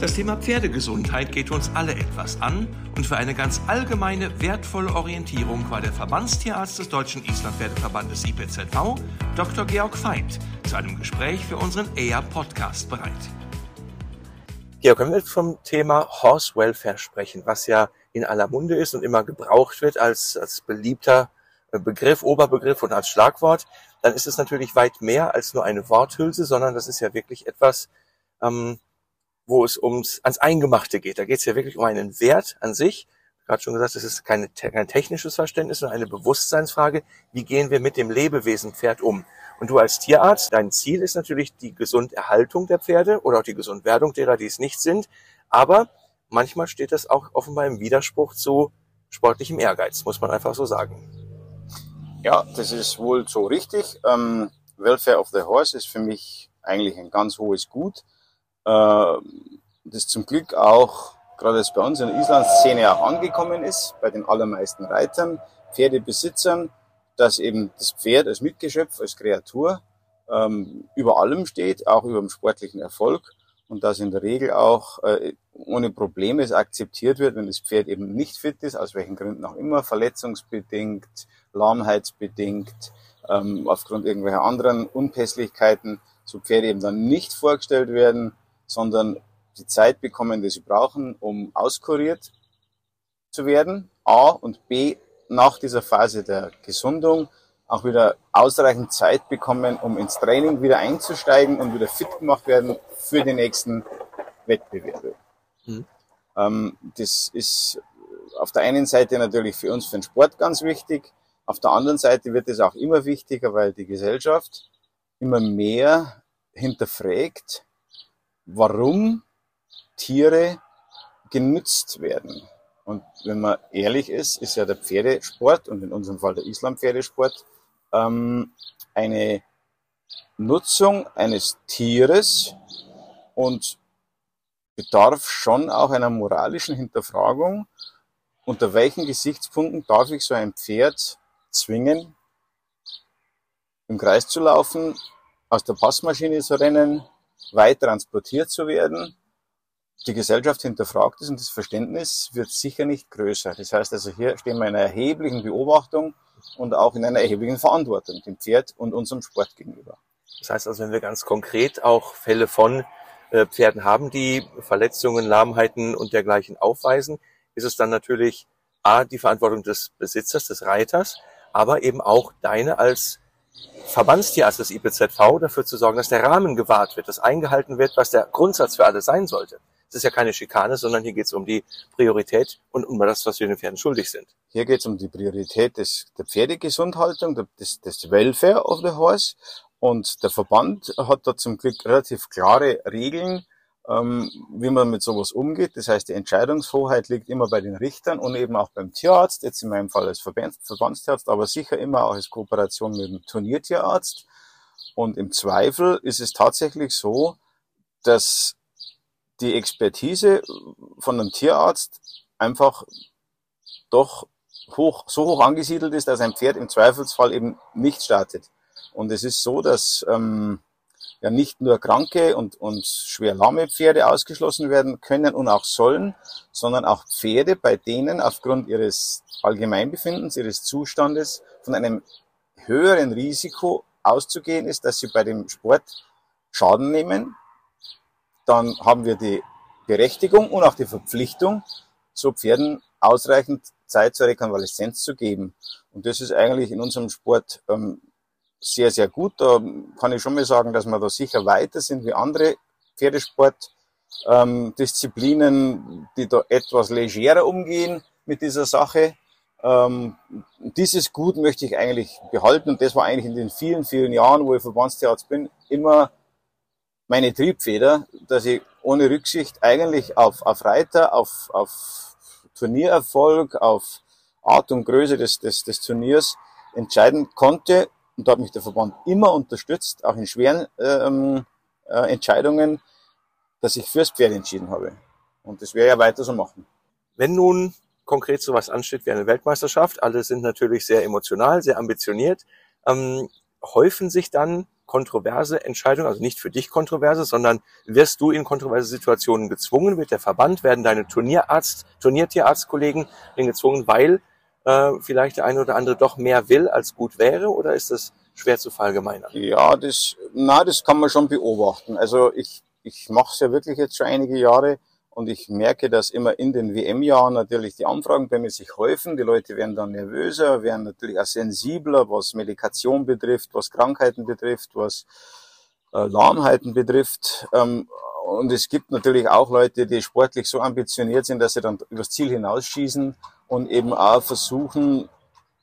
Das Thema Pferdegesundheit geht uns alle etwas an und für eine ganz allgemeine, wertvolle Orientierung war der Verbandstierarzt des Deutschen Islandpferdeverbandes IPZV, Dr. Georg Veit, zu einem Gespräch für unseren ER-Podcast bereit. Georg, können wir vom Thema Horse Welfare sprechen, was ja in aller Munde ist und immer gebraucht wird als, als beliebter äh, Begriff, Oberbegriff und als Schlagwort, dann ist es natürlich weit mehr als nur eine Worthülse, sondern das ist ja wirklich etwas, ähm, wo es ums ans Eingemachte geht. Da geht es ja wirklich um einen Wert an sich. Gerade schon gesagt, es ist keine, kein technisches Verständnis, sondern eine Bewusstseinsfrage. Wie gehen wir mit dem Lebewesen Pferd um? Und du als Tierarzt, dein Ziel ist natürlich die Gesunderhaltung der Pferde oder auch die Gesundwerdung derer, die es nicht sind. Aber manchmal steht das auch offenbar im Widerspruch zu sportlichem Ehrgeiz, muss man einfach so sagen. Ja, das ist wohl so richtig. Ähm, Welfare of the Horse ist für mich eigentlich ein ganz hohes Gut. Äh, das zum Glück auch gerade jetzt bei uns in der Island-Szene auch angekommen ist, bei den allermeisten Reitern, Pferdebesitzern, dass eben das Pferd als Mitgeschöpf, als Kreatur ähm, über allem steht, auch über dem sportlichen Erfolg und dass in der Regel auch äh, ohne Probleme es akzeptiert wird, wenn das Pferd eben nicht fit ist, aus welchen Gründen auch immer, verletzungsbedingt, lahmheitsbedingt, ähm, aufgrund irgendwelcher anderen Unpässlichkeiten, so Pferde eben dann nicht vorgestellt werden, sondern die Zeit bekommen, die sie brauchen, um auskuriert zu werden. A und B nach dieser Phase der Gesundung auch wieder ausreichend Zeit bekommen, um ins Training wieder einzusteigen und wieder fit gemacht werden für die nächsten Wettbewerbe. Mhm. Ähm, das ist auf der einen Seite natürlich für uns, für den Sport ganz wichtig. Auf der anderen Seite wird es auch immer wichtiger, weil die Gesellschaft immer mehr hinterfragt, warum Tiere genützt werden. Und wenn man ehrlich ist, ist ja der Pferdesport und in unserem Fall der Islam-Pferdesport ähm, eine Nutzung eines Tieres und bedarf schon auch einer moralischen Hinterfragung, unter welchen Gesichtspunkten darf ich so ein Pferd zwingen, im Kreis zu laufen, aus der Passmaschine zu rennen, weit transportiert zu werden. Die Gesellschaft hinterfragt es und das Verständnis wird sicher nicht größer. Das heißt also, hier stehen wir in einer erheblichen Beobachtung und auch in einer erheblichen Verantwortung dem Pferd und unserem Sport gegenüber. Das heißt also, wenn wir ganz konkret auch Fälle von äh, Pferden haben, die Verletzungen, Lahmheiten und dergleichen aufweisen, ist es dann natürlich A, die Verantwortung des Besitzers, des Reiters, aber eben auch deine als Verbandstierarzt des IPZV dafür zu sorgen, dass der Rahmen gewahrt wird, dass eingehalten wird, was der Grundsatz für alle sein sollte. Es ist ja keine Schikane, sondern hier geht es um die Priorität und um das, was wir den Pferden schuldig sind. Hier geht es um die Priorität des, der Pferdegesundhaltung, des, des Welfare of the Horse. Und der Verband hat da zum Glück relativ klare Regeln, ähm, wie man mit sowas umgeht. Das heißt, die Entscheidungshoheit liegt immer bei den Richtern und eben auch beim Tierarzt, jetzt in meinem Fall als Verbandstierarzt, aber sicher immer auch als Kooperation mit dem Turniertierarzt. Und im Zweifel ist es tatsächlich so, dass die Expertise von einem Tierarzt einfach doch hoch, so hoch angesiedelt ist, dass ein Pferd im Zweifelsfall eben nicht startet. Und es ist so, dass ähm, ja nicht nur kranke und, und schwer lahme Pferde ausgeschlossen werden können und auch sollen, sondern auch Pferde, bei denen aufgrund ihres Allgemeinbefindens, ihres Zustandes von einem höheren Risiko auszugehen ist, dass sie bei dem Sport Schaden nehmen. Dann haben wir die Berechtigung und auch die Verpflichtung, so Pferden ausreichend Zeit zur Rekonvaleszenz zu geben. Und das ist eigentlich in unserem Sport ähm, sehr, sehr gut. Da kann ich schon mal sagen, dass wir da sicher weiter sind wie andere Pferdesportdisziplinen, die da etwas legerer umgehen mit dieser Sache. Ähm, dieses Gut möchte ich eigentlich behalten und das war eigentlich in den vielen, vielen Jahren, wo ich Verbandstierarzt bin, immer meine Triebfeder, dass ich ohne Rücksicht eigentlich auf, auf Reiter, auf, auf Turniererfolg, auf Art und Größe des, des, des Turniers entscheiden konnte und da hat mich der Verband immer unterstützt, auch in schweren ähm, äh, Entscheidungen, dass ich fürs Pferd entschieden habe. Und das ich ja weiter so machen. Wenn nun konkret sowas ansteht wie eine Weltmeisterschaft, alle sind natürlich sehr emotional, sehr ambitioniert, ähm, häufen sich dann kontroverse Entscheidungen, also nicht für dich kontroverse, sondern wirst du in kontroverse Situationen gezwungen, wird der Verband, werden deine Turnierarzt, Turniertierarztkollegen gezwungen, weil äh, vielleicht der eine oder andere doch mehr will, als gut wäre, oder ist das schwer zu verallgemeinern? Ja, das, na, das kann man schon beobachten. Also ich, ich mache es ja wirklich jetzt schon einige Jahre und ich merke, dass immer in den WM-Jahren natürlich die Anfragen bei mir sich häufen. Die Leute werden dann nervöser, werden natürlich auch sensibler, was Medikation betrifft, was Krankheiten betrifft, was äh, Lahmheiten betrifft. Ähm, und es gibt natürlich auch Leute, die sportlich so ambitioniert sind, dass sie dann übers Ziel hinausschießen und eben auch versuchen,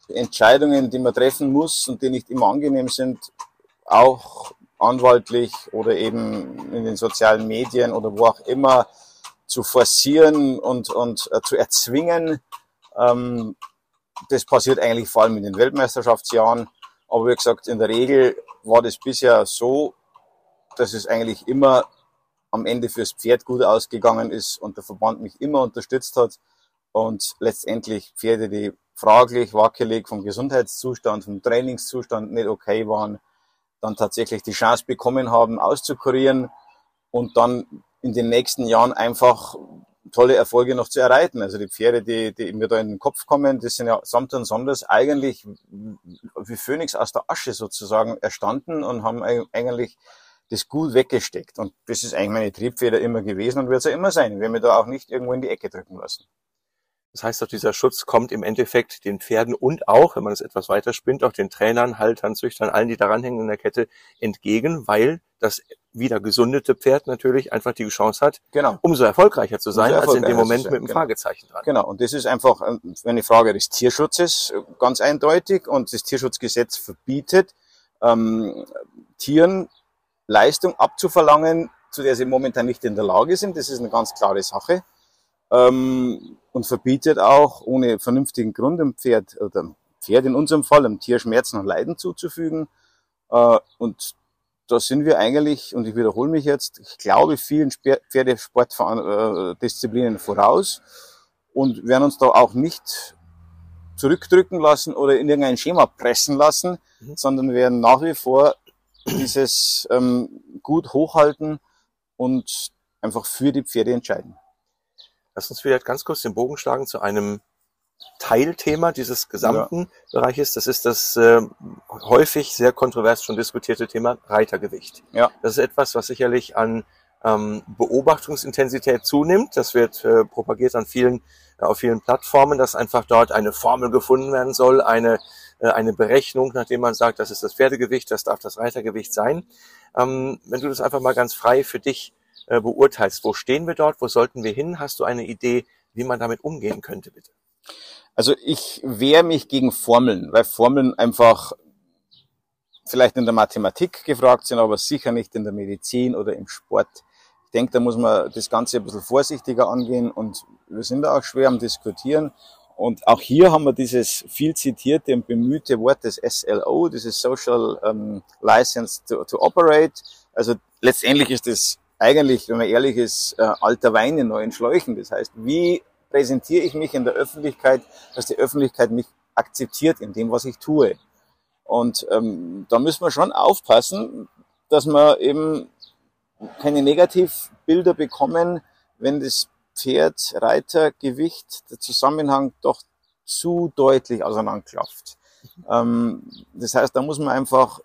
Entscheidungen, die man treffen muss und die nicht immer angenehm sind, auch anwaltlich oder eben in den sozialen Medien oder wo auch immer zu forcieren und, und äh, zu erzwingen. Ähm, das passiert eigentlich vor allem in den Weltmeisterschaftsjahren. Aber wie gesagt, in der Regel war das bisher so, dass es eigentlich immer am Ende fürs Pferd gut ausgegangen ist und der Verband mich immer unterstützt hat und letztendlich Pferde, die fraglich, wackelig vom Gesundheitszustand, vom Trainingszustand nicht okay waren, dann tatsächlich die Chance bekommen haben, auszukurieren und dann in den nächsten Jahren einfach tolle Erfolge noch zu erreiten. Also die Pferde, die, die mir da in den Kopf kommen, die sind ja samt und sonders eigentlich wie Phönix aus der Asche sozusagen erstanden und haben eigentlich das gut weggesteckt. Und das ist eigentlich meine Triebfeder immer gewesen und wird es ja immer sein. Ich werde mir da auch nicht irgendwo in die Ecke drücken lassen. Das heißt doch, dieser Schutz kommt im Endeffekt den Pferden und auch, wenn man es etwas weiter spinnt, auch den Trainern, Haltern, Züchtern, allen, die daran hängen in der Kette, entgegen, weil das wieder gesundete Pferd natürlich einfach die Chance hat, genau. umso erfolgreicher zu sein, als in dem Moment sein. mit dem genau. Fragezeichen dran. Genau, und das ist einfach eine Frage des Tierschutzes, ganz eindeutig. Und das Tierschutzgesetz verbietet, ähm, Tieren Leistung abzuverlangen, zu der sie momentan nicht in der Lage sind. Das ist eine ganz klare Sache ähm, und verbietet auch ohne vernünftigen Grund dem Pferd oder Pferd in unserem Fall einem Tier Schmerzen und Leiden zuzufügen. Äh, und da sind wir eigentlich, und ich wiederhole mich jetzt, ich glaube vielen Pferdesportdisziplinen voraus und werden uns da auch nicht zurückdrücken lassen oder in irgendein Schema pressen lassen, mhm. sondern werden nach wie vor dieses ähm, gut hochhalten und einfach für die Pferde entscheiden. Lass uns vielleicht ganz kurz den Bogen schlagen zu einem Teilthema dieses gesamten ja. Bereiches. Das ist das äh, häufig sehr kontrovers schon diskutierte Thema Reitergewicht. Ja. Das ist etwas, was sicherlich an ähm, Beobachtungsintensität zunimmt. Das wird äh, propagiert an vielen, äh, auf vielen Plattformen, dass einfach dort eine Formel gefunden werden soll, eine, äh, eine Berechnung, nachdem man sagt, das ist das Pferdegewicht, das darf das Reitergewicht sein. Ähm, wenn du das einfach mal ganz frei für dich äh, beurteilst. Wo stehen wir dort? Wo sollten wir hin? Hast du eine Idee, wie man damit umgehen könnte, bitte? Also ich wehre mich gegen Formeln, weil Formeln einfach vielleicht in der Mathematik gefragt sind, aber sicher nicht in der Medizin oder im Sport. Ich denke, da muss man das Ganze ein bisschen vorsichtiger angehen und wir sind da auch schwer am Diskutieren. Und auch hier haben wir dieses viel zitierte und bemühte Wort des SLO, dieses Social um, License to, to Operate. Also letztendlich ist das eigentlich, wenn man ehrlich ist, äh, alter Wein in neuen Schläuchen. Das heißt, wie präsentiere ich mich in der Öffentlichkeit, dass die Öffentlichkeit mich akzeptiert in dem, was ich tue. Und ähm, da müssen wir schon aufpassen, dass wir eben keine Negativbilder bekommen, wenn das Pferd, Reiter, Gewicht, der Zusammenhang doch zu deutlich auseinanderklafft. Ähm, das heißt, da muss man einfach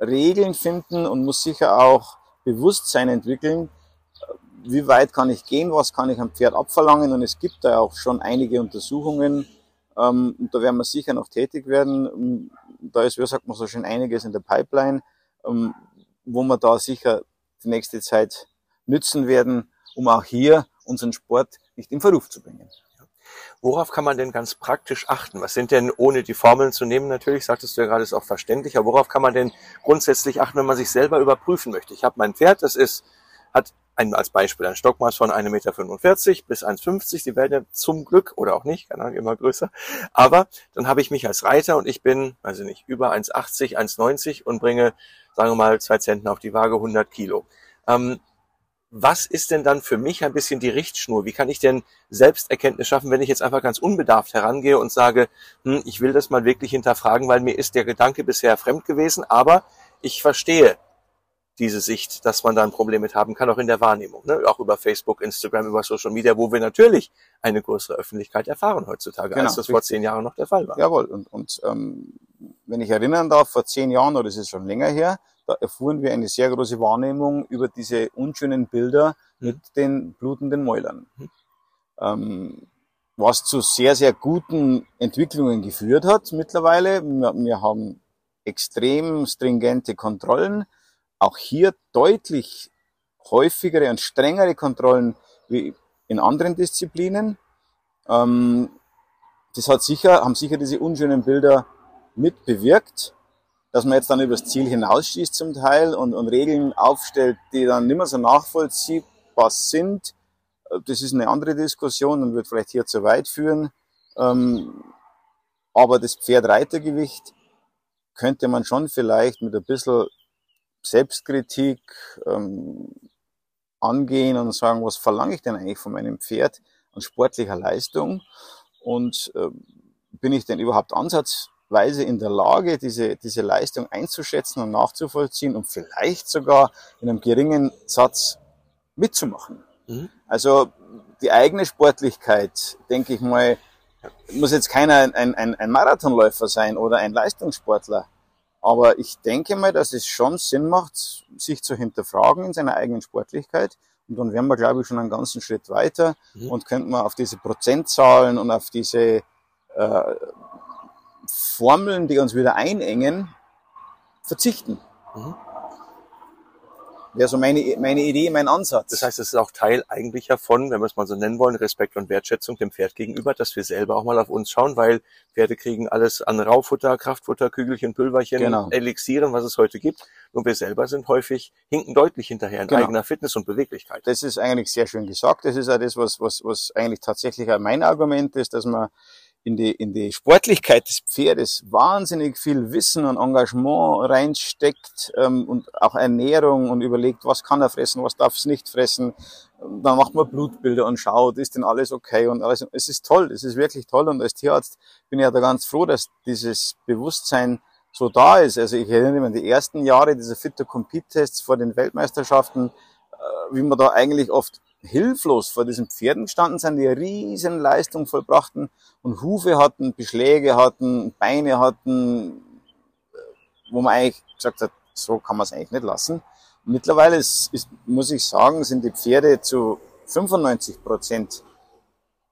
Regeln finden und muss sicher auch Bewusstsein entwickeln, wie weit kann ich gehen, was kann ich am Pferd abverlangen und es gibt da auch schon einige Untersuchungen ähm, und da werden wir sicher noch tätig werden. Da ist, wie sagt man so schön, einiges in der Pipeline, ähm, wo wir da sicher die nächste Zeit nützen werden, um auch hier unseren Sport nicht in Verruf zu bringen. Worauf kann man denn ganz praktisch achten? Was sind denn, ohne die Formeln zu nehmen, natürlich, sagtest du ja gerade, ist auch verständlich, aber worauf kann man denn grundsätzlich achten, wenn man sich selber überprüfen möchte? Ich habe mein Pferd, das ist, hat ein, als Beispiel ein Stockmaß von 1,45 Meter bis 1,50. Die werden ja zum Glück oder auch nicht, keine Ahnung, immer größer. Aber dann habe ich mich als Reiter und ich bin, ich nicht, über 1,80, 1,90 und bringe, sagen wir mal, zwei Zentner auf die Waage, 100 Kilo. Ähm, was ist denn dann für mich ein bisschen die Richtschnur? Wie kann ich denn Selbsterkenntnis schaffen, wenn ich jetzt einfach ganz unbedarft herangehe und sage, hm, ich will das mal wirklich hinterfragen, weil mir ist der Gedanke bisher fremd gewesen, aber ich verstehe diese Sicht, dass man da ein Problem mit haben kann, auch in der Wahrnehmung, ne? auch über Facebook, Instagram, über Social Media, wo wir natürlich eine größere Öffentlichkeit erfahren heutzutage, genau, als das vor zehn Jahren noch der Fall war. Jawohl, und, und ähm, wenn ich erinnern darf, vor zehn Jahren, oder es ist schon länger her, da erfuhren wir eine sehr große Wahrnehmung über diese unschönen Bilder mhm. mit den blutenden Mäulern. Mhm. Ähm, was zu sehr, sehr guten Entwicklungen geführt hat mittlerweile. Wir, wir haben extrem stringente Kontrollen auch hier deutlich häufigere und strengere Kontrollen wie in anderen Disziplinen. Ähm, das hat sicher, haben sicher diese unschönen Bilder mit bewirkt, dass man jetzt dann übers Ziel hinausschießt zum Teil und, und Regeln aufstellt, die dann nicht mehr so nachvollziehbar sind. Das ist eine andere Diskussion und wird vielleicht hier zu weit führen. Ähm, aber das Pferd-Reitergewicht könnte man schon vielleicht mit ein bisschen Selbstkritik ähm, angehen und sagen, was verlange ich denn eigentlich von meinem Pferd an sportlicher Leistung und äh, bin ich denn überhaupt ansatzweise in der Lage, diese, diese Leistung einzuschätzen und nachzuvollziehen und vielleicht sogar in einem geringen Satz mitzumachen. Mhm. Also die eigene Sportlichkeit, denke ich mal, muss jetzt keiner ein, ein, ein Marathonläufer sein oder ein Leistungssportler. Aber ich denke mal, dass es schon Sinn macht, sich zu hinterfragen in seiner eigenen Sportlichkeit. Und dann wären wir, glaube ich, schon einen ganzen Schritt weiter mhm. und könnten wir auf diese Prozentzahlen und auf diese äh, Formeln, die uns wieder einengen, verzichten. Mhm wäre so meine, meine Idee, mein Ansatz. Das heißt, es ist auch Teil eigentlich davon, wenn wir es mal so nennen wollen, Respekt und Wertschätzung dem Pferd gegenüber, dass wir selber auch mal auf uns schauen, weil Pferde kriegen alles an Raufutter, Kraftfutter, Kügelchen, Pülverchen, genau. Elixieren, was es heute gibt. Und wir selber sind häufig, hinken deutlich hinterher in genau. eigener Fitness und Beweglichkeit. Das ist eigentlich sehr schön gesagt. Das ist auch das, was, was, was eigentlich tatsächlich auch mein Argument ist, dass man in die, in die Sportlichkeit des Pferdes wahnsinnig viel Wissen und Engagement reinsteckt ähm, und auch Ernährung und überlegt, was kann er fressen, was darf es nicht fressen. Dann macht man Blutbilder und schaut, ist denn alles okay und alles. Es ist toll, es ist wirklich toll und als Tierarzt bin ich ja da ganz froh, dass dieses Bewusstsein so da ist. Also ich erinnere mich an die ersten Jahre dieser Fit-to-Compete-Tests vor den Weltmeisterschaften, äh, wie man da eigentlich oft hilflos vor diesen Pferden gestanden sind, die eine riesen Leistung vollbrachten und Hufe hatten, Beschläge hatten, Beine hatten, wo man eigentlich gesagt hat, so kann man es eigentlich nicht lassen. Mittlerweile ist, ist, muss ich sagen, sind die Pferde zu 95 Prozent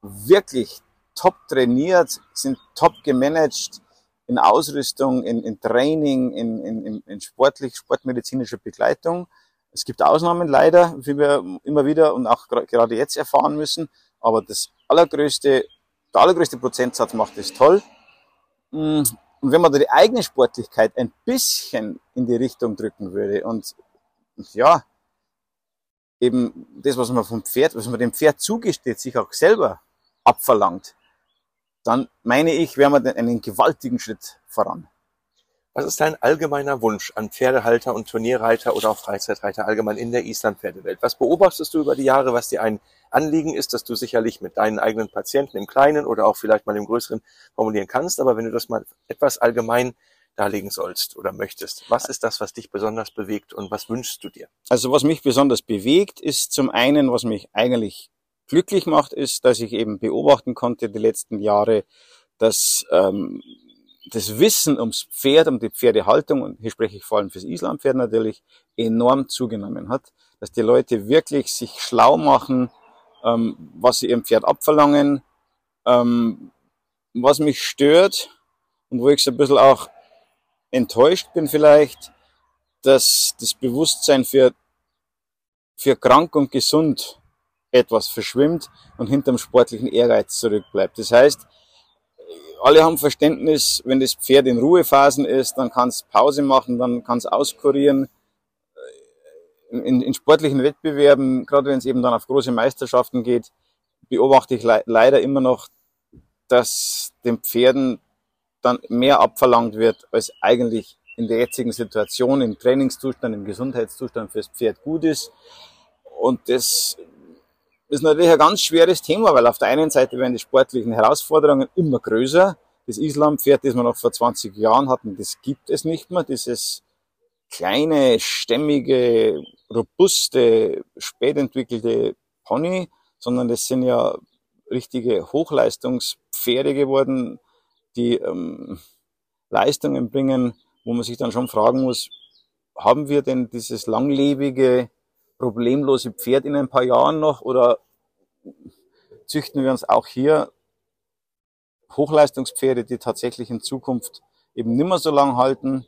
wirklich top trainiert, sind top gemanagt in Ausrüstung, in, in Training, in, in, in sportlich, sportmedizinischer Begleitung. Es gibt Ausnahmen leider, wie wir immer wieder und auch gerade jetzt erfahren müssen. Aber das allergrößte, der allergrößte Prozentsatz macht es toll. Mm, und wenn man da die eigene Sportlichkeit ein bisschen in die Richtung drücken würde und ja, eben das, was man vom Pferd, was man dem Pferd zugesteht, sich auch selber abverlangt, dann meine ich, wäre man einen gewaltigen Schritt voran. Was ist dein allgemeiner Wunsch an Pferdehalter und Turnierreiter oder auch Freizeitreiter allgemein in der Island-Pferdewelt? Was beobachtest du über die Jahre, was dir ein Anliegen ist, dass du sicherlich mit deinen eigenen Patienten im Kleinen oder auch vielleicht mal im Größeren formulieren kannst, aber wenn du das mal etwas allgemein darlegen sollst oder möchtest. Was ist das, was dich besonders bewegt und was wünschst du dir? Also was mich besonders bewegt, ist zum einen, was mich eigentlich glücklich macht, ist, dass ich eben beobachten konnte die letzten Jahre, dass ähm, das Wissen ums Pferd, um die Pferdehaltung, und hier spreche ich vor allem fürs Islandpferd natürlich, enorm zugenommen hat. Dass die Leute wirklich sich schlau machen, ähm, was sie ihrem Pferd abverlangen, ähm, was mich stört und wo ich so ein bisschen auch enttäuscht bin vielleicht, dass das Bewusstsein für, für krank und gesund etwas verschwimmt und hinterm sportlichen Ehrgeiz zurückbleibt. Das heißt, alle haben Verständnis, wenn das Pferd in Ruhephasen ist, dann kann es Pause machen, dann kann es auskurieren. In, in, sportlichen Wettbewerben, gerade wenn es eben dann auf große Meisterschaften geht, beobachte ich le leider immer noch, dass den Pferden dann mehr abverlangt wird, als eigentlich in der jetzigen Situation, im Trainingszustand, im Gesundheitszustand fürs Pferd gut ist. Und das ist natürlich ein ganz schweres Thema, weil auf der einen Seite werden die sportlichen Herausforderungen immer größer. Das Islampferd, das wir noch vor 20 Jahren hatten, das gibt es nicht mehr. Dieses kleine, stämmige, robuste, spätentwickelte Pony, sondern das sind ja richtige Hochleistungspferde geworden, die ähm, Leistungen bringen, wo man sich dann schon fragen muss, haben wir denn dieses langlebige, problemlose Pferd in ein paar Jahren noch oder züchten wir uns auch hier Hochleistungspferde, die tatsächlich in Zukunft eben nimmer so lang halten.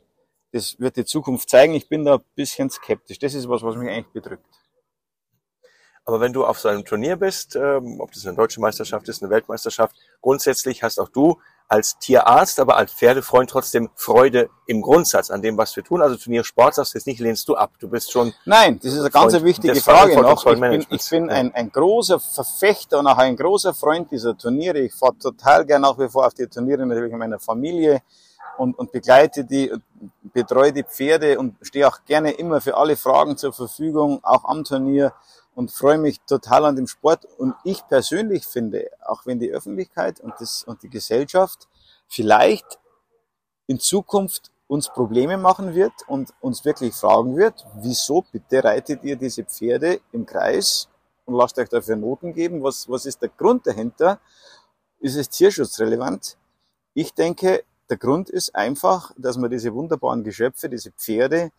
Das wird die Zukunft zeigen. Ich bin da ein bisschen skeptisch. Das ist was, was mich eigentlich bedrückt. Aber wenn du auf so einem Turnier bist, ähm, ob das eine deutsche Meisterschaft ist, eine Weltmeisterschaft, grundsätzlich hast auch du als Tierarzt, aber als Pferdefreund trotzdem Freude im Grundsatz an dem, was wir tun. Also Turniersport sagst du jetzt nicht, lehnst du ab. Du bist schon. Nein, das ist eine ganz Freund wichtige Frage noch. Ich bin, ich bin ein, ein großer Verfechter und auch ein großer Freund dieser Turniere. Ich fahre total gern nach wie vor auf die Turniere natürlich mit meiner Familie und, und begleite die, betreue die Pferde und stehe auch gerne immer für alle Fragen zur Verfügung, auch am Turnier und freue mich total an dem Sport. Und ich persönlich finde, auch wenn die Öffentlichkeit und, das, und die Gesellschaft vielleicht in Zukunft uns Probleme machen wird und uns wirklich fragen wird, wieso bitte reitet ihr diese Pferde im Kreis und lasst euch dafür Noten geben? Was, was ist der Grund dahinter? Ist es tierschutzrelevant? Ich denke, der Grund ist einfach, dass man diese wunderbaren Geschöpfe, diese Pferde,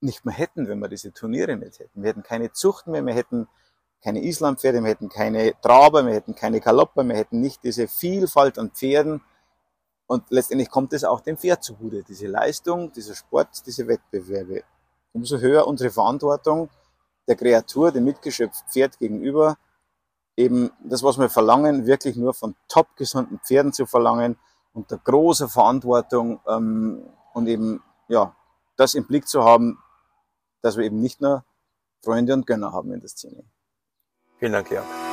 nicht mehr hätten, wenn wir diese Turniere nicht hätten. Wir hätten keine Zucht mehr, wir hätten keine Islandpferde, wir hätten keine Traber, wir hätten keine Galopper, wir hätten nicht diese Vielfalt an Pferden. Und letztendlich kommt es auch dem Pferd zugute, diese Leistung, dieser Sport, diese Wettbewerbe. Umso höher unsere Verantwortung der Kreatur, dem Mitgeschöpf Pferd gegenüber, eben das, was wir verlangen, wirklich nur von top gesunden Pferden zu verlangen, unter großer Verantwortung ähm, und eben ja das im Blick zu haben, dass wir eben nicht nur Freunde und Gönner haben in der Szene. Vielen Dank, Georg.